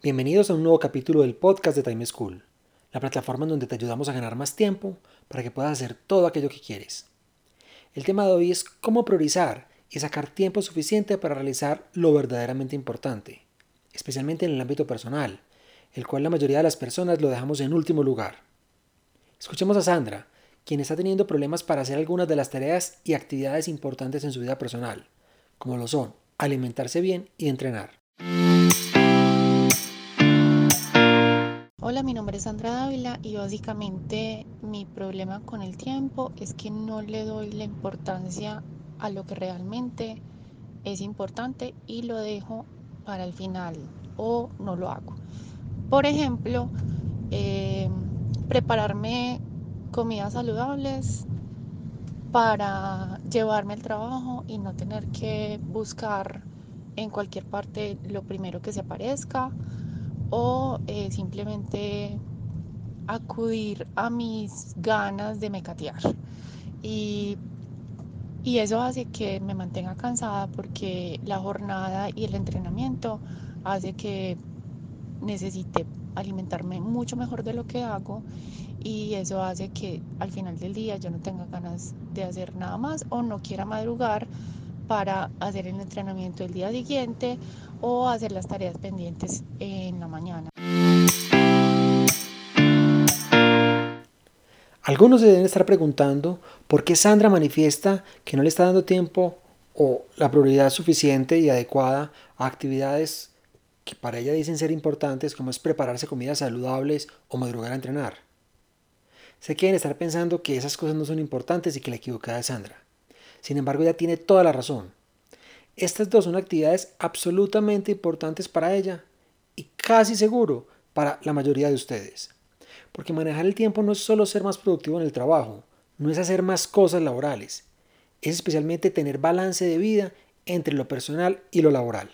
Bienvenidos a un nuevo capítulo del podcast de Time School, la plataforma en donde te ayudamos a ganar más tiempo para que puedas hacer todo aquello que quieres. El tema de hoy es cómo priorizar y sacar tiempo suficiente para realizar lo verdaderamente importante, especialmente en el ámbito personal, el cual la mayoría de las personas lo dejamos en último lugar. Escuchemos a Sandra, quien está teniendo problemas para hacer algunas de las tareas y actividades importantes en su vida personal, como lo son alimentarse bien y entrenar. Hola, mi nombre es Sandra Dávila y básicamente mi problema con el tiempo es que no le doy la importancia a lo que realmente es importante y lo dejo para el final o no lo hago. Por ejemplo, eh, prepararme comidas saludables para llevarme al trabajo y no tener que buscar en cualquier parte lo primero que se aparezca o eh, simplemente acudir a mis ganas de mecatear. Y, y eso hace que me mantenga cansada porque la jornada y el entrenamiento hace que necesite alimentarme mucho mejor de lo que hago y eso hace que al final del día yo no tenga ganas de hacer nada más o no quiera madrugar para hacer el entrenamiento el día siguiente o hacer las tareas pendientes en la mañana. Algunos se deben estar preguntando por qué Sandra manifiesta que no le está dando tiempo o la prioridad suficiente y adecuada a actividades que para ella dicen ser importantes como es prepararse comidas saludables o madrugar a entrenar. Se quieren estar pensando que esas cosas no son importantes y que la equivocada es Sandra. Sin embargo, ella tiene toda la razón. Estas dos son actividades absolutamente importantes para ella y casi seguro para la mayoría de ustedes. Porque manejar el tiempo no es solo ser más productivo en el trabajo, no es hacer más cosas laborales, es especialmente tener balance de vida entre lo personal y lo laboral.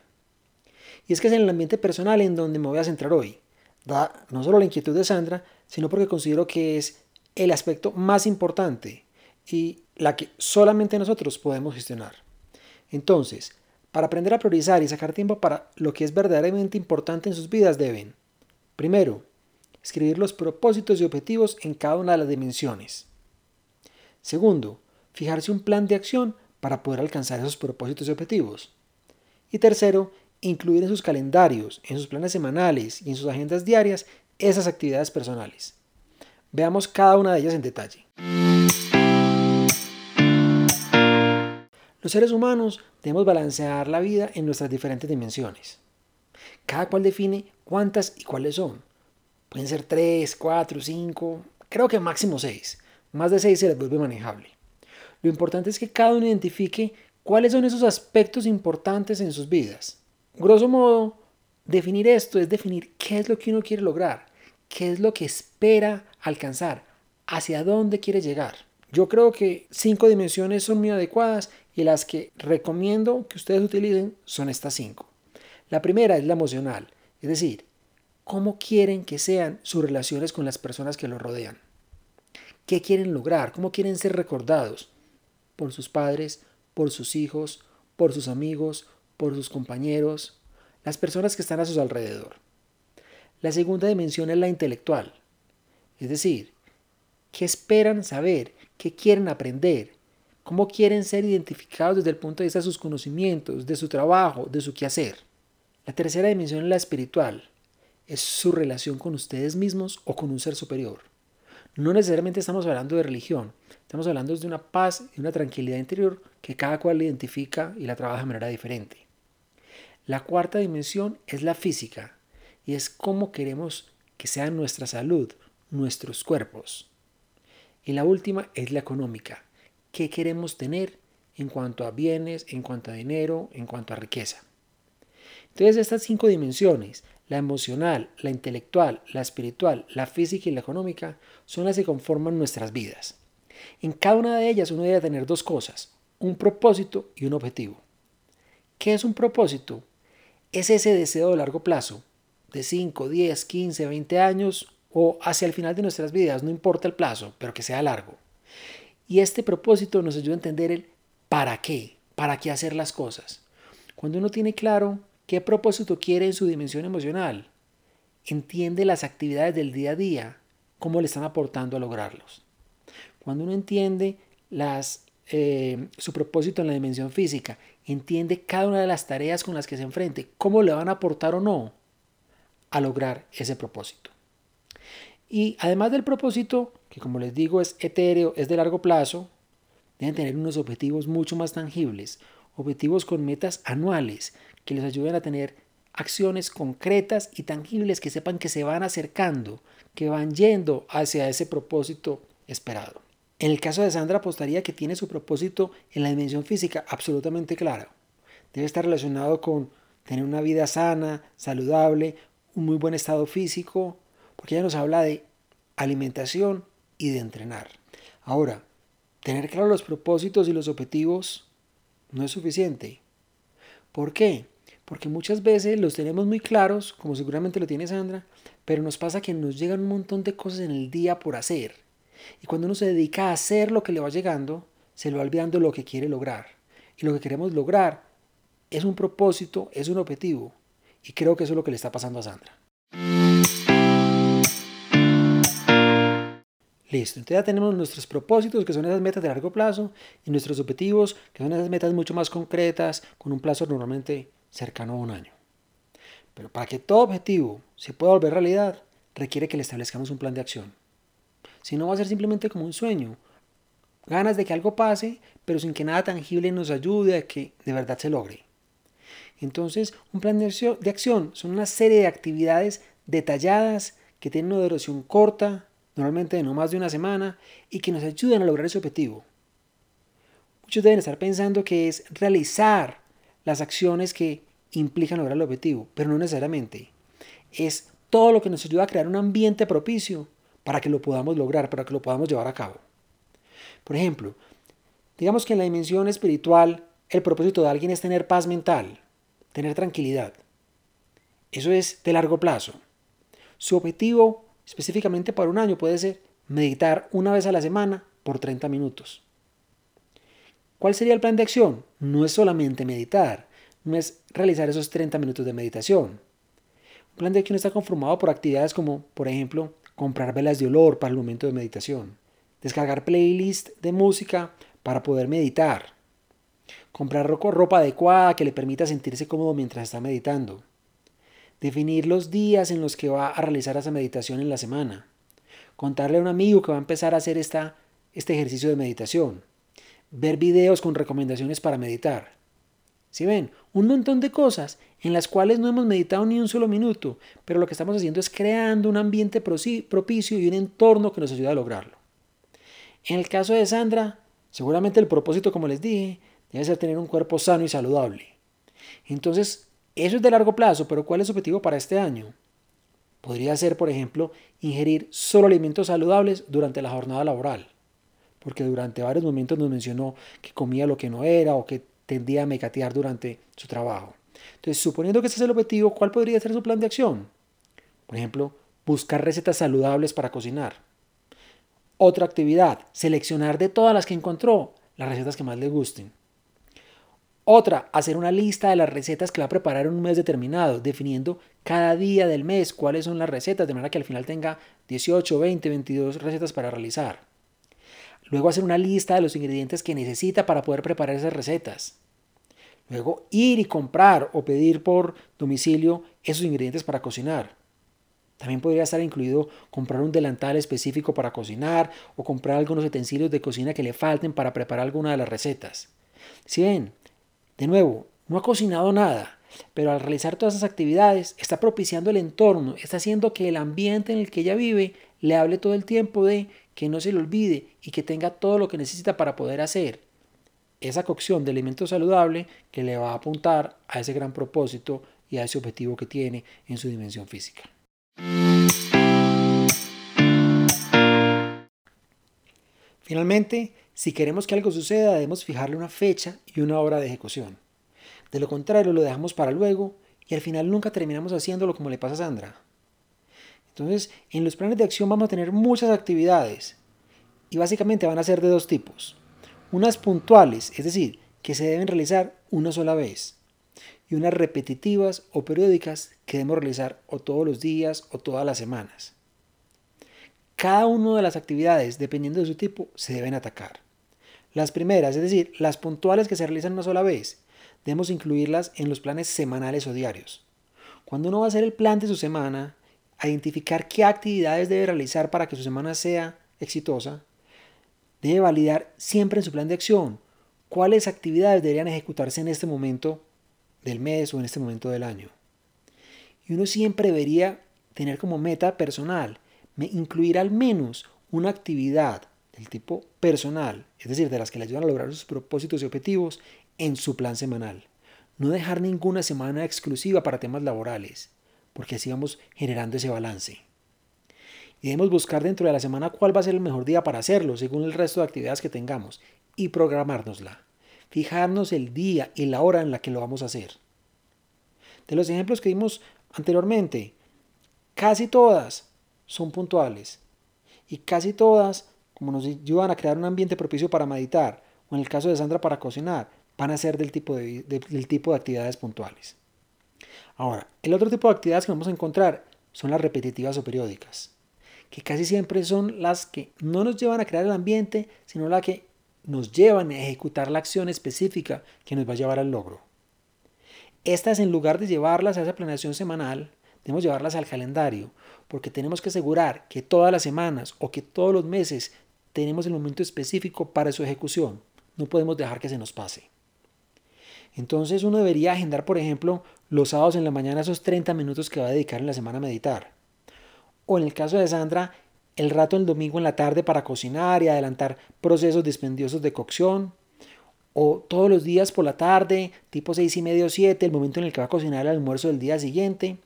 Y es que es en el ambiente personal en donde me voy a centrar hoy, da no solo la inquietud de Sandra, sino porque considero que es el aspecto más importante y la que solamente nosotros podemos gestionar. Entonces, para aprender a priorizar y sacar tiempo para lo que es verdaderamente importante en sus vidas deben, primero, escribir los propósitos y objetivos en cada una de las dimensiones. Segundo, fijarse un plan de acción para poder alcanzar esos propósitos y objetivos. Y tercero, incluir en sus calendarios, en sus planes semanales y en sus agendas diarias esas actividades personales. Veamos cada una de ellas en detalle. Los seres humanos debemos balancear la vida en nuestras diferentes dimensiones. Cada cual define cuántas y cuáles son. Pueden ser 3, 4, 5, creo que máximo 6. Más de 6 se les vuelve manejable. Lo importante es que cada uno identifique cuáles son esos aspectos importantes en sus vidas. Grosso modo, definir esto es definir qué es lo que uno quiere lograr, qué es lo que espera alcanzar, hacia dónde quiere llegar. Yo creo que cinco dimensiones son muy adecuadas y las que recomiendo que ustedes utilicen son estas cinco. La primera es la emocional, es decir, cómo quieren que sean sus relaciones con las personas que los rodean. ¿Qué quieren lograr? ¿Cómo quieren ser recordados? Por sus padres, por sus hijos, por sus amigos, por sus compañeros, las personas que están a su alrededor. La segunda dimensión es la intelectual, es decir, qué esperan saber, qué quieren aprender, cómo quieren ser identificados desde el punto de vista de sus conocimientos, de su trabajo, de su quehacer. La tercera dimensión es la espiritual, es su relación con ustedes mismos o con un ser superior. No necesariamente estamos hablando de religión, estamos hablando de una paz y una tranquilidad interior que cada cual identifica y la trabaja de manera diferente. La cuarta dimensión es la física y es cómo queremos que sea nuestra salud, nuestros cuerpos. Y la última es la económica. ¿Qué queremos tener en cuanto a bienes, en cuanto a dinero, en cuanto a riqueza? Entonces estas cinco dimensiones la emocional, la intelectual, la espiritual, la física y la económica son las que conforman nuestras vidas. En cada una de ellas uno debe tener dos cosas, un propósito y un objetivo. ¿Qué es un propósito? Es ese deseo de largo plazo, de 5, 10, 15, 20 años o hacia el final de nuestras vidas, no importa el plazo, pero que sea largo. Y este propósito nos ayuda a entender el para qué, para qué hacer las cosas. Cuando uno tiene claro qué propósito quiere en su dimensión emocional, entiende las actividades del día a día, cómo le están aportando a lograrlos. Cuando uno entiende las, eh, su propósito en la dimensión física, entiende cada una de las tareas con las que se enfrente, cómo le van a aportar o no a lograr ese propósito. Y además del propósito, que como les digo es etéreo, es de largo plazo, deben tener unos objetivos mucho más tangibles, objetivos con metas anuales que les ayuden a tener acciones concretas y tangibles que sepan que se van acercando, que van yendo hacia ese propósito esperado. En el caso de Sandra apostaría que tiene su propósito en la dimensión física absolutamente claro. Debe estar relacionado con tener una vida sana, saludable, un muy buen estado físico, porque ella nos habla de alimentación y de entrenar. Ahora, tener claro los propósitos y los objetivos no es suficiente. ¿Por qué? Porque muchas veces los tenemos muy claros, como seguramente lo tiene Sandra, pero nos pasa que nos llegan un montón de cosas en el día por hacer. Y cuando uno se dedica a hacer lo que le va llegando, se le va olvidando lo que quiere lograr. Y lo que queremos lograr es un propósito, es un objetivo. Y creo que eso es lo que le está pasando a Sandra. Listo, entonces ya tenemos nuestros propósitos, que son esas metas de largo plazo, y nuestros objetivos, que son esas metas mucho más concretas, con un plazo normalmente cercano a un año. Pero para que todo objetivo se pueda volver realidad, requiere que le establezcamos un plan de acción. Si no va a ser simplemente como un sueño, ganas de que algo pase, pero sin que nada tangible nos ayude a que de verdad se logre. Entonces, un plan de acción son una serie de actividades detalladas que tienen una duración corta, normalmente de no más de una semana, y que nos ayuden a lograr ese objetivo. Muchos deben estar pensando que es realizar las acciones que implican lograr el objetivo, pero no necesariamente. Es todo lo que nos ayuda a crear un ambiente propicio para que lo podamos lograr, para que lo podamos llevar a cabo. Por ejemplo, digamos que en la dimensión espiritual el propósito de alguien es tener paz mental, tener tranquilidad. Eso es de largo plazo. Su objetivo específicamente para un año puede ser meditar una vez a la semana por 30 minutos. ¿Cuál sería el plan de acción? No es solamente meditar, no es realizar esos 30 minutos de meditación. Un plan de acción está conformado por actividades como, por ejemplo, comprar velas de olor para el momento de meditación, descargar playlist de música para poder meditar, comprar ropa adecuada que le permita sentirse cómodo mientras está meditando, definir los días en los que va a realizar esa meditación en la semana, contarle a un amigo que va a empezar a hacer esta, este ejercicio de meditación, ver videos con recomendaciones para meditar. Si ven, un montón de cosas en las cuales no hemos meditado ni un solo minuto, pero lo que estamos haciendo es creando un ambiente propicio y un entorno que nos ayuda a lograrlo. En el caso de Sandra, seguramente el propósito, como les dije, debe ser tener un cuerpo sano y saludable. Entonces, eso es de largo plazo, pero ¿cuál es su objetivo para este año? Podría ser, por ejemplo, ingerir solo alimentos saludables durante la jornada laboral, porque durante varios momentos nos mencionó que comía lo que no era o que tendía a mecatear durante su trabajo. Entonces, suponiendo que ese es el objetivo, ¿cuál podría ser su plan de acción? Por ejemplo, buscar recetas saludables para cocinar. Otra actividad, seleccionar de todas las que encontró las recetas que más le gusten. Otra, hacer una lista de las recetas que va a preparar en un mes determinado, definiendo cada día del mes cuáles son las recetas, de manera que al final tenga 18, 20, 22 recetas para realizar. Luego hacer una lista de los ingredientes que necesita para poder preparar esas recetas. Luego ir y comprar o pedir por domicilio esos ingredientes para cocinar. También podría estar incluido comprar un delantal específico para cocinar o comprar algunos utensilios de cocina que le falten para preparar alguna de las recetas. Si de nuevo, no ha cocinado nada, pero al realizar todas esas actividades está propiciando el entorno, está haciendo que el ambiente en el que ella vive le hable todo el tiempo de que no se le olvide y que tenga todo lo que necesita para poder hacer esa cocción de alimento saludable que le va a apuntar a ese gran propósito y a ese objetivo que tiene en su dimensión física. Finalmente, si queremos que algo suceda, debemos fijarle una fecha y una hora de ejecución. De lo contrario, lo dejamos para luego y al final nunca terminamos haciéndolo como le pasa a Sandra. Entonces, en los planes de acción vamos a tener muchas actividades y básicamente van a ser de dos tipos. Unas puntuales, es decir, que se deben realizar una sola vez, y unas repetitivas o periódicas que debemos realizar o todos los días o todas las semanas. Cada una de las actividades, dependiendo de su tipo, se deben atacar. Las primeras, es decir, las puntuales que se realizan una sola vez, debemos incluirlas en los planes semanales o diarios. Cuando uno va a hacer el plan de su semana, identificar qué actividades debe realizar para que su semana sea exitosa, debe validar siempre en su plan de acción cuáles actividades deberían ejecutarse en este momento del mes o en este momento del año. Y uno siempre debería tener como meta personal incluir al menos una actividad del tipo personal, es decir, de las que le ayudan a lograr sus propósitos y objetivos en su plan semanal. No dejar ninguna semana exclusiva para temas laborales, porque así vamos generando ese balance. Debemos buscar dentro de la semana cuál va a ser el mejor día para hacerlo, según el resto de actividades que tengamos, y programárnosla. Fijarnos el día y la hora en la que lo vamos a hacer. De los ejemplos que vimos anteriormente, casi todas son puntuales. Y casi todas, como nos ayudan a crear un ambiente propicio para meditar, o en el caso de Sandra para cocinar, van a ser del tipo de, del tipo de actividades puntuales. Ahora, el otro tipo de actividades que vamos a encontrar son las repetitivas o periódicas, que casi siempre son las que no nos llevan a crear el ambiente, sino las que nos llevan a ejecutar la acción específica que nos va a llevar al logro. Estas, en lugar de llevarlas a esa planeación semanal, debemos llevarlas al calendario, porque tenemos que asegurar que todas las semanas o que todos los meses tenemos el momento específico para su ejecución. No podemos dejar que se nos pase. Entonces uno debería agendar, por ejemplo, los sábados en la mañana esos 30 minutos que va a dedicar en la semana a meditar. O en el caso de Sandra, el rato el domingo en la tarde para cocinar y adelantar procesos dispendiosos de cocción. O todos los días por la tarde, tipo 6 y medio o 7, el momento en el que va a cocinar el almuerzo del día siguiente.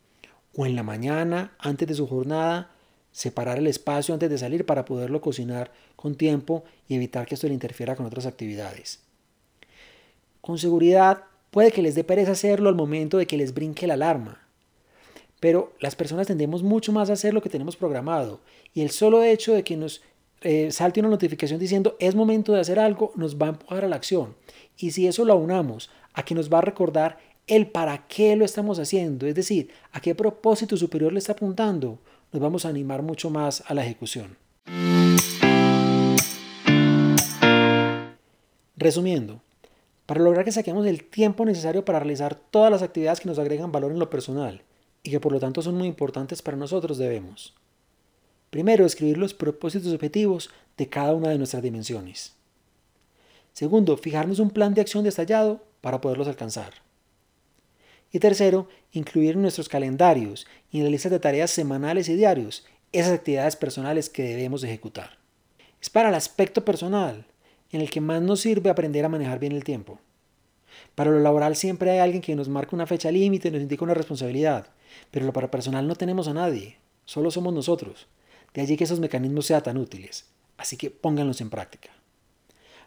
O en la mañana, antes de su jornada, separar el espacio antes de salir para poderlo cocinar con tiempo y evitar que esto le interfiera con otras actividades. Con seguridad puede que les dé pereza hacerlo al momento de que les brinque la alarma. Pero las personas tendemos mucho más a hacer lo que tenemos programado. Y el solo hecho de que nos eh, salte una notificación diciendo es momento de hacer algo nos va a empujar a la acción. Y si eso lo aunamos a que nos va a recordar el para qué lo estamos haciendo, es decir, a qué propósito superior le está apuntando, nos vamos a animar mucho más a la ejecución. Resumiendo, para lograr que saquemos el tiempo necesario para realizar todas las actividades que nos agregan valor en lo personal y que por lo tanto son muy importantes para nosotros debemos. Primero, escribir los propósitos objetivos de cada una de nuestras dimensiones. Segundo, fijarnos un plan de acción detallado para poderlos alcanzar. Y tercero, incluir en nuestros calendarios y en la lista de tareas semanales y diarios esas actividades personales que debemos ejecutar. Es para el aspecto personal, en el que más nos sirve aprender a manejar bien el tiempo. Para lo laboral siempre hay alguien que nos marca una fecha límite y nos indica una responsabilidad, pero lo para personal no tenemos a nadie, solo somos nosotros. De allí que esos mecanismos sean tan útiles. Así que pónganlos en práctica.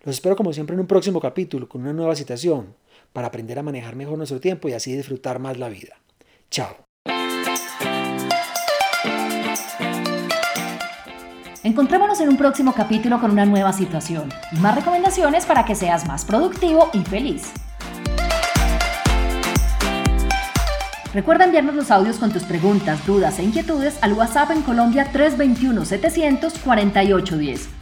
Los espero como siempre en un próximo capítulo con una nueva citación para aprender a manejar mejor nuestro tiempo y así disfrutar más la vida. Chao. Encontrémonos en un próximo capítulo con una nueva situación y más recomendaciones para que seas más productivo y feliz. Recuerda enviarnos los audios con tus preguntas, dudas e inquietudes al WhatsApp en Colombia 321-700-4810